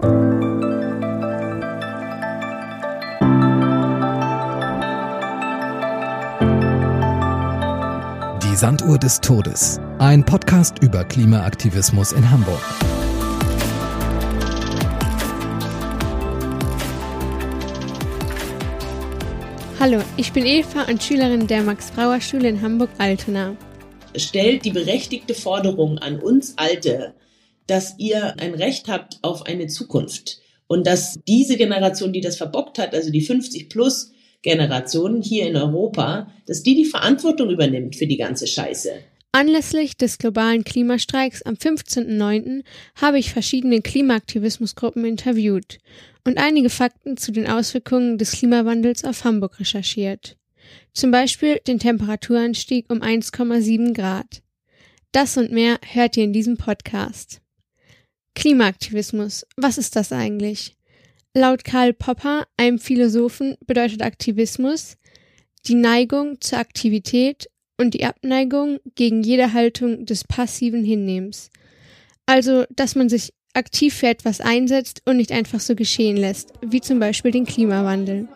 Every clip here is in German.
Die Sanduhr des Todes. Ein Podcast über Klimaaktivismus in Hamburg. Hallo, ich bin Eva und Schülerin der Max-Brauer-Schule in Hamburg-Altona. Stellt die berechtigte Forderung an uns Alte, dass ihr ein Recht habt auf eine Zukunft und dass diese Generation, die das verbockt hat, also die 50 plus Generation hier in Europa, dass die die Verantwortung übernimmt für die ganze Scheiße. Anlässlich des globalen Klimastreiks am 15.09. habe ich verschiedene Klimaaktivismusgruppen interviewt und einige Fakten zu den Auswirkungen des Klimawandels auf Hamburg recherchiert. Zum Beispiel den Temperaturanstieg um 1,7 Grad. Das und mehr hört ihr in diesem Podcast. Klimaaktivismus, was ist das eigentlich? Laut Karl Popper, einem Philosophen, bedeutet Aktivismus die Neigung zur Aktivität und die Abneigung gegen jede Haltung des passiven Hinnehmens. Also, dass man sich aktiv für etwas einsetzt und nicht einfach so geschehen lässt, wie zum Beispiel den Klimawandel.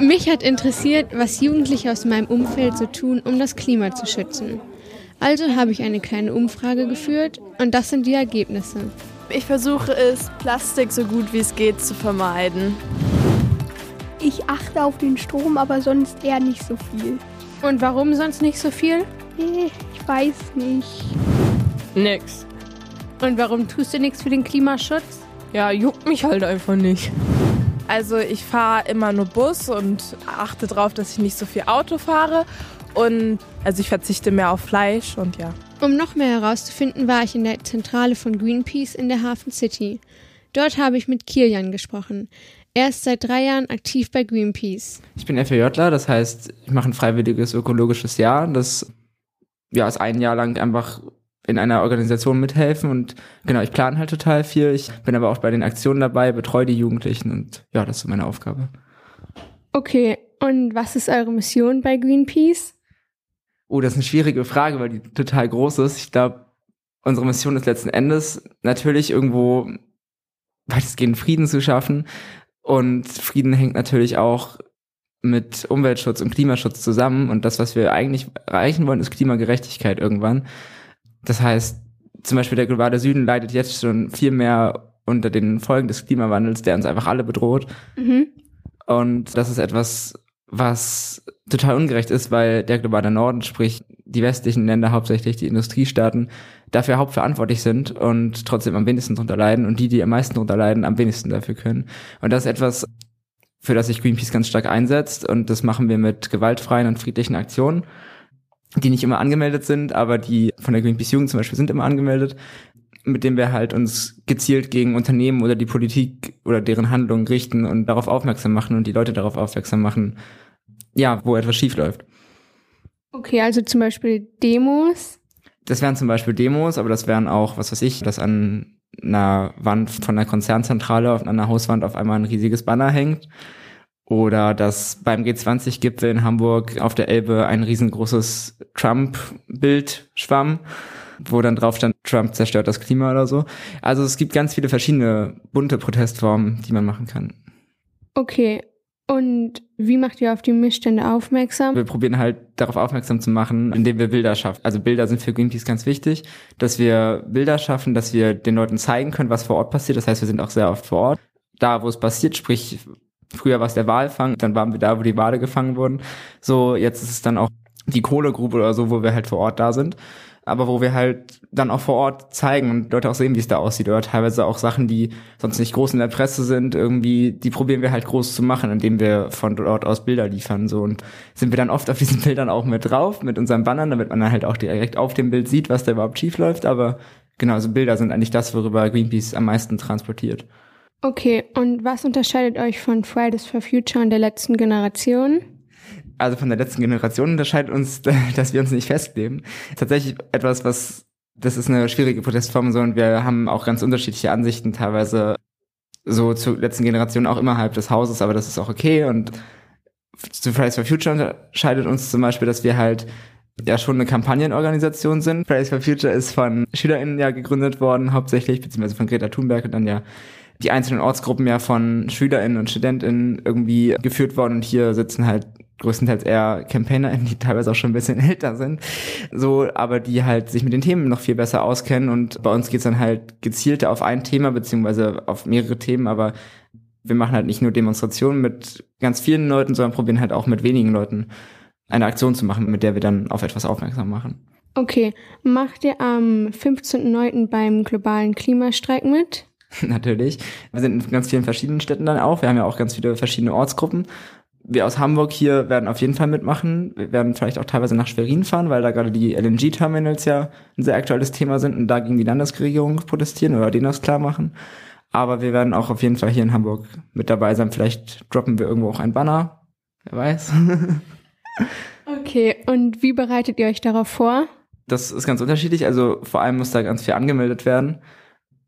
Mich hat interessiert, was Jugendliche aus meinem Umfeld so tun, um das Klima zu schützen. Also habe ich eine kleine Umfrage geführt und das sind die Ergebnisse. Ich versuche es, Plastik so gut wie es geht zu vermeiden. Ich achte auf den Strom, aber sonst eher nicht so viel. Und warum sonst nicht so viel? Ich weiß nicht. Nix. Und warum tust du nichts für den Klimaschutz? Ja, juckt mich halt einfach nicht. Also ich fahre immer nur Bus und achte darauf, dass ich nicht so viel Auto fahre. Und also ich verzichte mehr auf Fleisch und ja. Um noch mehr herauszufinden, war ich in der Zentrale von Greenpeace in der Hafen City. Dort habe ich mit Kilian gesprochen. Er ist seit drei Jahren aktiv bei Greenpeace. Ich bin FAJler, das heißt, ich mache ein freiwilliges ökologisches Jahr. Das ja, ist ein Jahr lang einfach in einer Organisation mithelfen und genau, ich plane halt total viel. Ich bin aber auch bei den Aktionen dabei, betreue die Jugendlichen und ja, das ist so meine Aufgabe. Okay, und was ist eure Mission bei Greenpeace? Oh, das ist eine schwierige Frage, weil die total groß ist. Ich glaube, unsere Mission ist letzten Endes natürlich irgendwo weitestgehend Frieden zu schaffen. Und Frieden hängt natürlich auch mit Umweltschutz und Klimaschutz zusammen. Und das, was wir eigentlich erreichen wollen, ist Klimagerechtigkeit irgendwann. Das heißt, zum Beispiel der globale Süden leidet jetzt schon viel mehr unter den Folgen des Klimawandels, der uns einfach alle bedroht. Mhm. Und das ist etwas, was total ungerecht ist, weil der globale Norden, sprich die westlichen Länder, hauptsächlich die Industriestaaten, dafür hauptverantwortlich sind und trotzdem am wenigsten drunter leiden und die, die am meisten drunter leiden, am wenigsten dafür können. Und das ist etwas, für das sich Greenpeace ganz stark einsetzt und das machen wir mit gewaltfreien und friedlichen Aktionen, die nicht immer angemeldet sind, aber die von der Greenpeace Jugend zum Beispiel sind immer angemeldet, mit dem wir halt uns gezielt gegen Unternehmen oder die Politik oder deren Handlungen richten und darauf aufmerksam machen und die Leute darauf aufmerksam machen, ja, wo etwas schief läuft. Okay, also zum Beispiel Demos. Das wären zum Beispiel Demos, aber das wären auch, was weiß ich, dass an einer Wand von einer Konzernzentrale auf einer Hauswand auf einmal ein riesiges Banner hängt. Oder dass beim G20-Gipfel in Hamburg auf der Elbe ein riesengroßes Trump-Bild schwamm, wo dann drauf stand, Trump zerstört das Klima oder so. Also es gibt ganz viele verschiedene bunte Protestformen, die man machen kann. Okay, und wie macht ihr auf die Missstände aufmerksam? Wir probieren halt darauf aufmerksam zu machen, indem wir Bilder schaffen. Also Bilder sind für Greenpeace ganz wichtig, dass wir Bilder schaffen, dass wir den Leuten zeigen können, was vor Ort passiert. Das heißt, wir sind auch sehr oft vor Ort. Da, wo es passiert, sprich, früher war es der Walfang, dann waren wir da, wo die Wale gefangen wurden. So, jetzt ist es dann auch die Kohlegrube oder so, wo wir halt vor Ort da sind aber wo wir halt dann auch vor Ort zeigen und Leute auch sehen, wie es da aussieht. Oder teilweise auch Sachen, die sonst nicht groß in der Presse sind, irgendwie, die probieren wir halt groß zu machen, indem wir von dort aus Bilder liefern. So und sind wir dann oft auf diesen Bildern auch mit drauf, mit unseren Bannern, damit man dann halt auch direkt auf dem Bild sieht, was da überhaupt schief läuft. Aber genau, also Bilder sind eigentlich das, worüber Greenpeace am meisten transportiert. Okay, und was unterscheidet euch von Fridays for Future und der letzten Generation? Also von der letzten Generation unterscheidet uns, dass wir uns nicht festleben. Tatsächlich etwas, was, das ist eine schwierige Protestform so und wir haben auch ganz unterschiedliche Ansichten teilweise so zur letzten Generation auch innerhalb des Hauses, aber das ist auch okay und zu Fridays for Future unterscheidet uns zum Beispiel, dass wir halt ja schon eine Kampagnenorganisation sind. Fridays for Future ist von SchülerInnen ja gegründet worden, hauptsächlich, beziehungsweise von Greta Thunberg und dann ja die einzelnen Ortsgruppen ja von SchülerInnen und StudentInnen irgendwie geführt worden und hier sitzen halt größtenteils eher CampaignerInnen, die teilweise auch schon ein bisschen älter sind, so, aber die halt sich mit den Themen noch viel besser auskennen und bei uns geht's dann halt gezielter auf ein Thema beziehungsweise auf mehrere Themen, aber wir machen halt nicht nur Demonstrationen mit ganz vielen Leuten, sondern probieren halt auch mit wenigen Leuten eine Aktion zu machen, mit der wir dann auf etwas aufmerksam machen. Okay, macht ihr am 15.09. beim globalen Klimastreik mit? Natürlich. Wir sind in ganz vielen verschiedenen Städten dann auch. Wir haben ja auch ganz viele verschiedene Ortsgruppen. Wir aus Hamburg hier werden auf jeden Fall mitmachen. Wir werden vielleicht auch teilweise nach Schwerin fahren, weil da gerade die LNG-Terminals ja ein sehr aktuelles Thema sind und da gegen die Landesregierung protestieren oder denen das klar machen. Aber wir werden auch auf jeden Fall hier in Hamburg mit dabei sein. Vielleicht droppen wir irgendwo auch ein Banner. Wer weiß. okay, und wie bereitet ihr euch darauf vor? Das ist ganz unterschiedlich. Also vor allem muss da ganz viel angemeldet werden,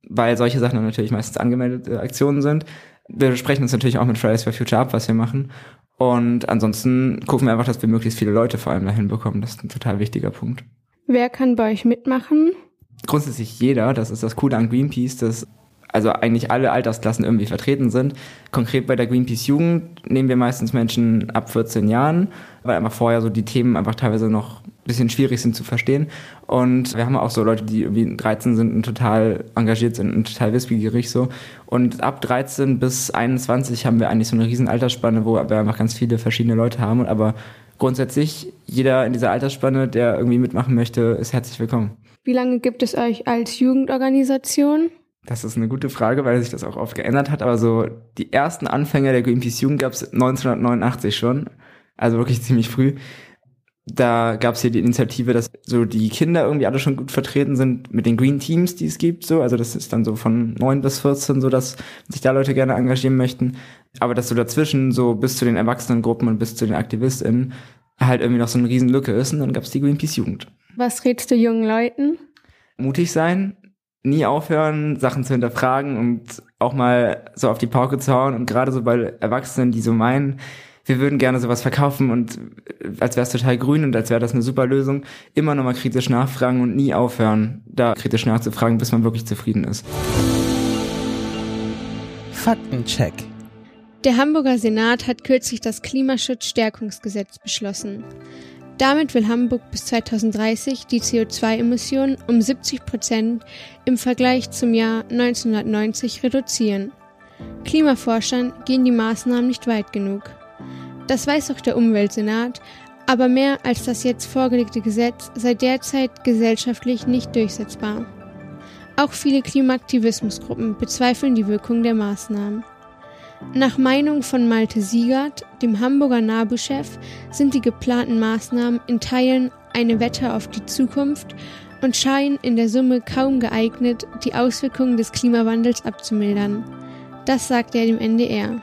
weil solche Sachen natürlich meistens angemeldete Aktionen sind. Wir sprechen uns natürlich auch mit Fridays for Future ab, was wir machen. Und ansonsten gucken wir einfach, dass wir möglichst viele Leute vor allem dahin bekommen. Das ist ein total wichtiger Punkt. Wer kann bei euch mitmachen? Grundsätzlich jeder. Das ist das Coole an Greenpeace, dass also eigentlich alle Altersklassen irgendwie vertreten sind. Konkret bei der Greenpeace Jugend nehmen wir meistens Menschen ab 14 Jahren, weil einfach vorher so die Themen einfach teilweise noch bisschen schwierig sind zu verstehen. Und wir haben auch so Leute, die irgendwie 13 sind und total engagiert sind und total wissbegierig so. Und ab 13 bis 21 haben wir eigentlich so eine riesen Altersspanne, wo wir einfach ganz viele verschiedene Leute haben. Aber grundsätzlich, jeder in dieser Altersspanne, der irgendwie mitmachen möchte, ist herzlich willkommen. Wie lange gibt es euch als Jugendorganisation? Das ist eine gute Frage, weil sich das auch oft geändert hat. Aber so die ersten Anfänge der Greenpeace Jugend gab es 1989 schon. Also wirklich ziemlich früh. Da gab es hier die Initiative, dass so die Kinder irgendwie alle schon gut vertreten sind mit den Green Teams, die es gibt. So, also das ist dann so von neun bis 14, so dass sich da Leute gerne engagieren möchten. Aber dass so dazwischen so bis zu den Erwachsenengruppen und bis zu den AktivistInnen halt irgendwie noch so eine riesen Lücke ist. Und dann gab es die Greenpeace Jugend. Was rätst du jungen Leuten? Mutig sein, nie aufhören, Sachen zu hinterfragen und auch mal so auf die Pauke zu hauen. Und gerade so bei Erwachsenen, die so meinen, wir würden gerne sowas verkaufen und als wäre es total grün und als wäre das eine super Lösung, immer nochmal kritisch nachfragen und nie aufhören, da kritisch nachzufragen, bis man wirklich zufrieden ist. Faktencheck. Der Hamburger Senat hat kürzlich das Klimaschutzstärkungsgesetz beschlossen. Damit will Hamburg bis 2030 die CO2-Emissionen um 70 Prozent im Vergleich zum Jahr 1990 reduzieren. Klimaforschern gehen die Maßnahmen nicht weit genug. Das weiß auch der Umweltsenat, aber mehr als das jetzt vorgelegte Gesetz sei derzeit gesellschaftlich nicht durchsetzbar. Auch viele Klimaaktivismusgruppen bezweifeln die Wirkung der Maßnahmen. Nach Meinung von Malte Siegert, dem Hamburger NABU-Chef, sind die geplanten Maßnahmen in Teilen eine Wette auf die Zukunft und scheinen in der Summe kaum geeignet, die Auswirkungen des Klimawandels abzumildern. Das sagt er dem NDR.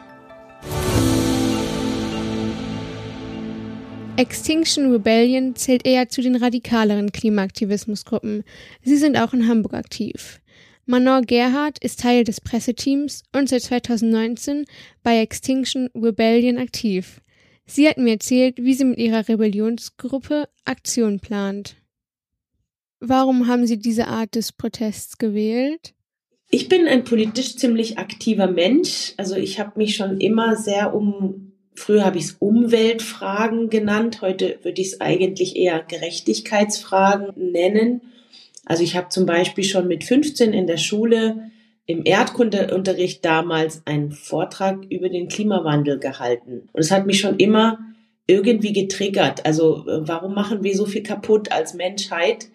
Extinction Rebellion zählt eher zu den radikaleren Klimaaktivismusgruppen. Sie sind auch in Hamburg aktiv. Manon Gerhardt ist Teil des Presseteams und seit 2019 bei Extinction Rebellion aktiv. Sie hat mir erzählt, wie sie mit ihrer Rebellionsgruppe Aktion plant. Warum haben Sie diese Art des Protests gewählt? Ich bin ein politisch ziemlich aktiver Mensch. Also ich habe mich schon immer sehr um, früher habe ich es Umweltfragen genannt, heute würde ich es eigentlich eher Gerechtigkeitsfragen nennen. Also ich habe zum Beispiel schon mit 15 in der Schule im Erdkundeunterricht damals einen Vortrag über den Klimawandel gehalten. Und es hat mich schon immer irgendwie getriggert. Also äh, warum machen wir so viel kaputt als Menschheit?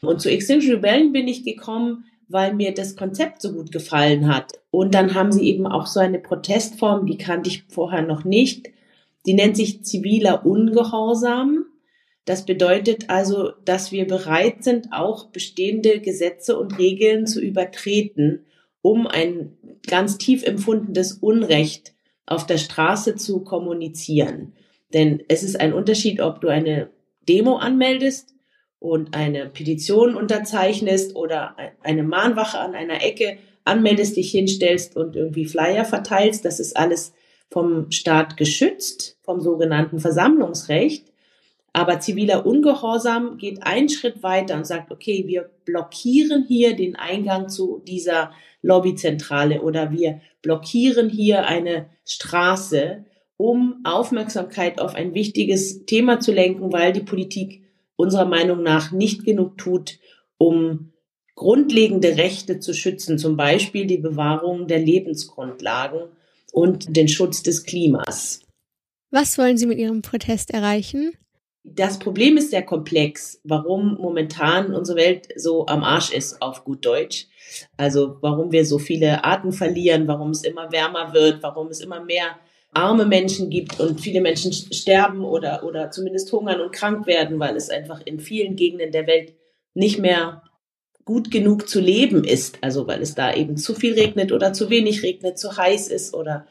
Und zu Extinction Rebellion bin ich gekommen, weil mir das Konzept so gut gefallen hat. Und dann haben sie eben auch so eine Protestform, die kannte ich vorher noch nicht. Die nennt sich ziviler Ungehorsam. Das bedeutet also, dass wir bereit sind, auch bestehende Gesetze und Regeln zu übertreten, um ein ganz tief empfundenes Unrecht auf der Straße zu kommunizieren. Denn es ist ein Unterschied, ob du eine Demo anmeldest und eine Petition unterzeichnest oder eine Mahnwache an einer Ecke anmeldest, dich hinstellst und irgendwie Flyer verteilst. Das ist alles vom Staat geschützt, vom sogenannten Versammlungsrecht. Aber ziviler Ungehorsam geht einen Schritt weiter und sagt, okay, wir blockieren hier den Eingang zu dieser Lobbyzentrale oder wir blockieren hier eine Straße, um Aufmerksamkeit auf ein wichtiges Thema zu lenken, weil die Politik unserer Meinung nach nicht genug tut, um grundlegende Rechte zu schützen, zum Beispiel die Bewahrung der Lebensgrundlagen und den Schutz des Klimas. Was wollen Sie mit Ihrem Protest erreichen? Das Problem ist sehr komplex, warum momentan unsere Welt so am Arsch ist, auf gut Deutsch. Also warum wir so viele Arten verlieren, warum es immer wärmer wird, warum es immer mehr arme Menschen gibt und viele Menschen sterben oder, oder zumindest hungern und krank werden, weil es einfach in vielen Gegenden der Welt nicht mehr gut genug zu leben ist. Also weil es da eben zu viel regnet oder zu wenig regnet, zu heiß ist oder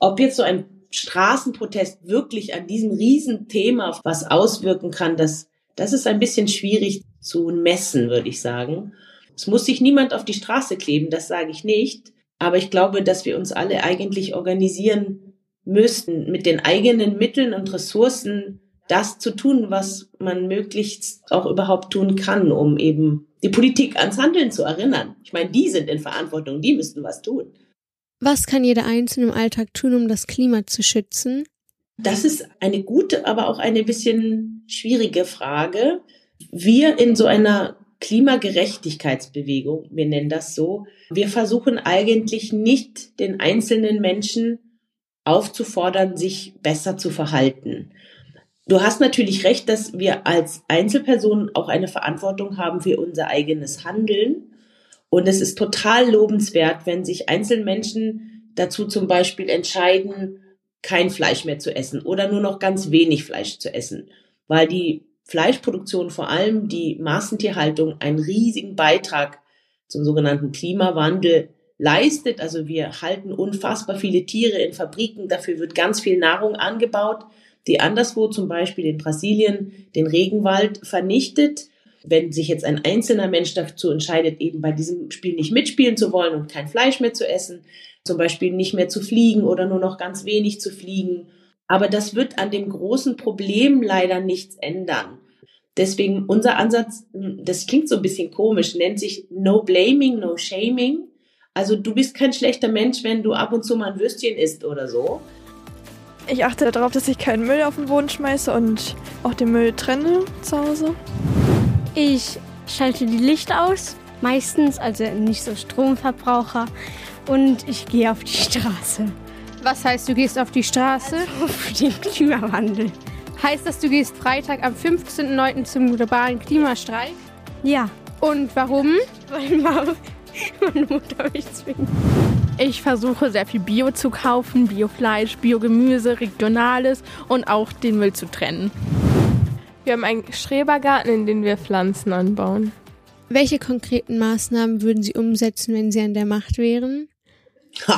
ob jetzt so ein Straßenprotest wirklich an diesem Riesenthema was auswirken kann, das, das ist ein bisschen schwierig zu messen, würde ich sagen. Es muss sich niemand auf die Straße kleben, das sage ich nicht. Aber ich glaube, dass wir uns alle eigentlich organisieren müssten, mit den eigenen Mitteln und Ressourcen das zu tun, was man möglichst auch überhaupt tun kann, um eben die Politik ans Handeln zu erinnern. Ich meine, die sind in Verantwortung, die müssten was tun. Was kann jeder Einzelne im Alltag tun, um das Klima zu schützen? Das ist eine gute, aber auch eine bisschen schwierige Frage. Wir in so einer Klimagerechtigkeitsbewegung, wir nennen das so, wir versuchen eigentlich nicht den einzelnen Menschen aufzufordern, sich besser zu verhalten. Du hast natürlich recht, dass wir als Einzelpersonen auch eine Verantwortung haben für unser eigenes Handeln. Und es ist total lobenswert, wenn sich Einzelmenschen dazu zum Beispiel entscheiden, kein Fleisch mehr zu essen oder nur noch ganz wenig Fleisch zu essen, weil die Fleischproduktion, vor allem die Massentierhaltung, einen riesigen Beitrag zum sogenannten Klimawandel leistet. Also wir halten unfassbar viele Tiere in Fabriken, dafür wird ganz viel Nahrung angebaut, die anderswo zum Beispiel in Brasilien den Regenwald vernichtet. Wenn sich jetzt ein einzelner Mensch dazu entscheidet, eben bei diesem Spiel nicht mitspielen zu wollen und kein Fleisch mehr zu essen, zum Beispiel nicht mehr zu fliegen oder nur noch ganz wenig zu fliegen. Aber das wird an dem großen Problem leider nichts ändern. Deswegen unser Ansatz, das klingt so ein bisschen komisch, nennt sich No Blaming, No Shaming. Also du bist kein schlechter Mensch, wenn du ab und zu mal ein Würstchen isst oder so. Ich achte darauf, dass ich keinen Müll auf den Boden schmeiße und auch den Müll trenne zu Hause. Ich schalte die Lichter aus, meistens, also nicht so Stromverbraucher. Und ich gehe auf die Straße. Was heißt, du gehst auf die Straße? Also für den Klimawandel. Heißt das, du gehst Freitag am 15.09. zum globalen Klimastreik? Ja. Und warum? Weil meine Mutter mich zwingt. Ich versuche sehr viel Bio zu kaufen, Biofleisch, Biogemüse, regionales und auch den Müll zu trennen. Wir haben einen Schrebergarten, in dem wir Pflanzen anbauen. Welche konkreten Maßnahmen würden Sie umsetzen, wenn Sie an der Macht wären?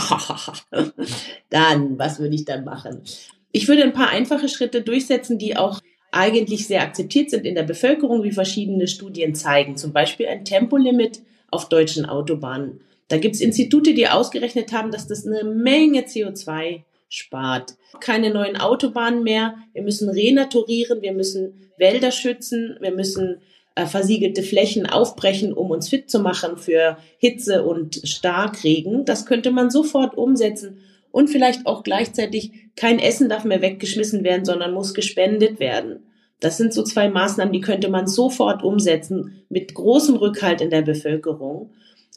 dann, was würde ich dann machen? Ich würde ein paar einfache Schritte durchsetzen, die auch eigentlich sehr akzeptiert sind in der Bevölkerung, wie verschiedene Studien zeigen. Zum Beispiel ein Tempolimit auf deutschen Autobahnen. Da gibt es Institute, die ausgerechnet haben, dass das eine Menge CO2 spart. Keine neuen Autobahnen mehr. Wir müssen renaturieren, wir müssen Wälder schützen, wir müssen äh, versiegelte Flächen aufbrechen, um uns fit zu machen für Hitze und Starkregen. Das könnte man sofort umsetzen. Und vielleicht auch gleichzeitig kein Essen darf mehr weggeschmissen werden, sondern muss gespendet werden. Das sind so zwei Maßnahmen, die könnte man sofort umsetzen mit großem Rückhalt in der Bevölkerung.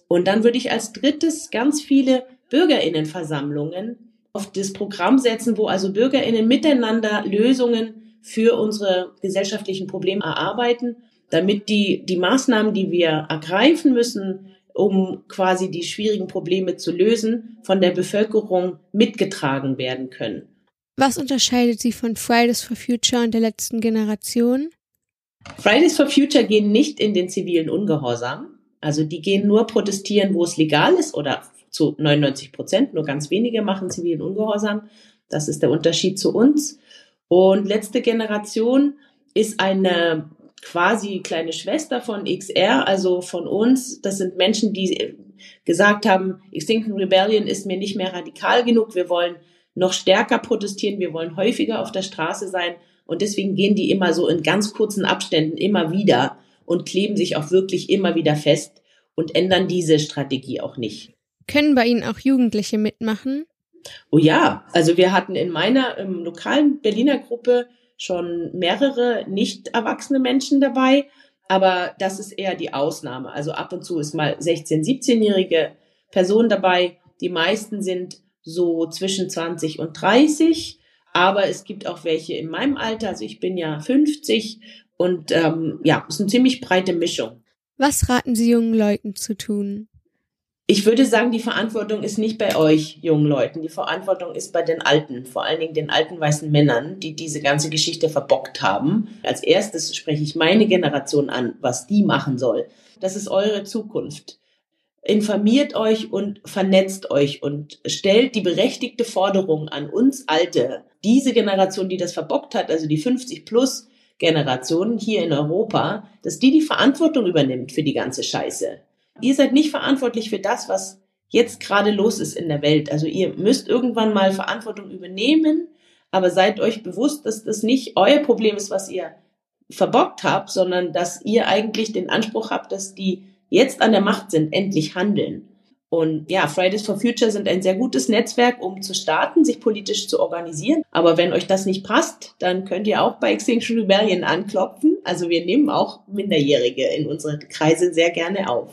Und dann würde ich als drittes ganz viele Bürgerinnenversammlungen auf das Programm setzen, wo also Bürgerinnen miteinander Lösungen für unsere gesellschaftlichen Probleme erarbeiten, damit die, die Maßnahmen, die wir ergreifen müssen, um quasi die schwierigen Probleme zu lösen, von der Bevölkerung mitgetragen werden können. Was unterscheidet sie von Fridays for Future und der letzten Generation? Fridays for Future gehen nicht in den zivilen Ungehorsam. Also die gehen nur protestieren, wo es legal ist oder zu 99 Prozent. Nur ganz wenige machen zivilen Ungehorsam. Das ist der Unterschied zu uns. Und letzte Generation ist eine quasi kleine Schwester von XR, also von uns. Das sind Menschen, die gesagt haben, Extinction Rebellion ist mir nicht mehr radikal genug. Wir wollen noch stärker protestieren. Wir wollen häufiger auf der Straße sein. Und deswegen gehen die immer so in ganz kurzen Abständen immer wieder und kleben sich auch wirklich immer wieder fest und ändern diese Strategie auch nicht. Können bei Ihnen auch Jugendliche mitmachen? Oh ja, also wir hatten in meiner im lokalen Berliner Gruppe schon mehrere nicht erwachsene Menschen dabei, aber das ist eher die Ausnahme. Also ab und zu ist mal 16, 17-jährige Person dabei. Die meisten sind so zwischen 20 und 30, aber es gibt auch welche in meinem Alter. Also ich bin ja 50 und ähm, ja, es ist eine ziemlich breite Mischung. Was raten Sie jungen Leuten zu tun? Ich würde sagen, die Verantwortung ist nicht bei euch, jungen Leuten. Die Verantwortung ist bei den Alten, vor allen Dingen den alten weißen Männern, die diese ganze Geschichte verbockt haben. Als erstes spreche ich meine Generation an, was die machen soll. Das ist eure Zukunft. Informiert euch und vernetzt euch und stellt die berechtigte Forderung an uns Alte, diese Generation, die das verbockt hat, also die 50 plus Generation hier in Europa, dass die die Verantwortung übernimmt für die ganze Scheiße ihr seid nicht verantwortlich für das, was jetzt gerade los ist in der Welt. Also ihr müsst irgendwann mal Verantwortung übernehmen, aber seid euch bewusst, dass das nicht euer Problem ist, was ihr verbockt habt, sondern dass ihr eigentlich den Anspruch habt, dass die jetzt an der Macht sind, endlich handeln. Und ja, Fridays for Future sind ein sehr gutes Netzwerk, um zu starten, sich politisch zu organisieren. Aber wenn euch das nicht passt, dann könnt ihr auch bei Extinction Rebellion anklopfen. Also wir nehmen auch Minderjährige in unsere Kreise sehr gerne auf.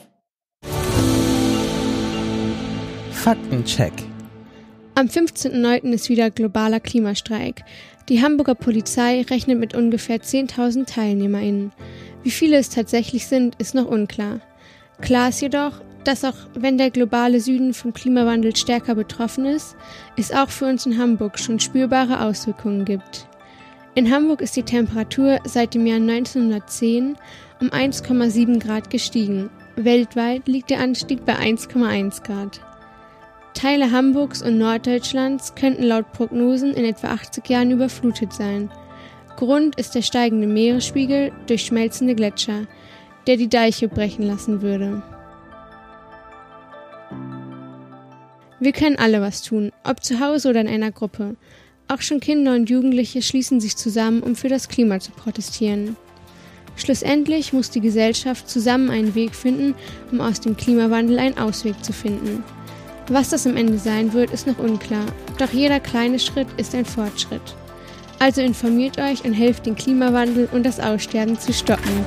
Faktencheck. Am 15.09. ist wieder globaler Klimastreik. Die Hamburger Polizei rechnet mit ungefähr 10.000 TeilnehmerInnen. Wie viele es tatsächlich sind, ist noch unklar. Klar ist jedoch, dass auch wenn der globale Süden vom Klimawandel stärker betroffen ist, es auch für uns in Hamburg schon spürbare Auswirkungen gibt. In Hamburg ist die Temperatur seit dem Jahr 1910 um 1,7 Grad gestiegen. Weltweit liegt der Anstieg bei 1,1 Grad. Teile Hamburgs und Norddeutschlands könnten laut Prognosen in etwa 80 Jahren überflutet sein. Grund ist der steigende Meeresspiegel durch schmelzende Gletscher, der die Deiche brechen lassen würde. Wir können alle was tun, ob zu Hause oder in einer Gruppe. Auch schon Kinder und Jugendliche schließen sich zusammen, um für das Klima zu protestieren. Schlussendlich muss die Gesellschaft zusammen einen Weg finden, um aus dem Klimawandel einen Ausweg zu finden. Was das am Ende sein wird, ist noch unklar, doch jeder kleine Schritt ist ein Fortschritt. Also informiert euch und helft den Klimawandel und das Aussterben zu stoppen.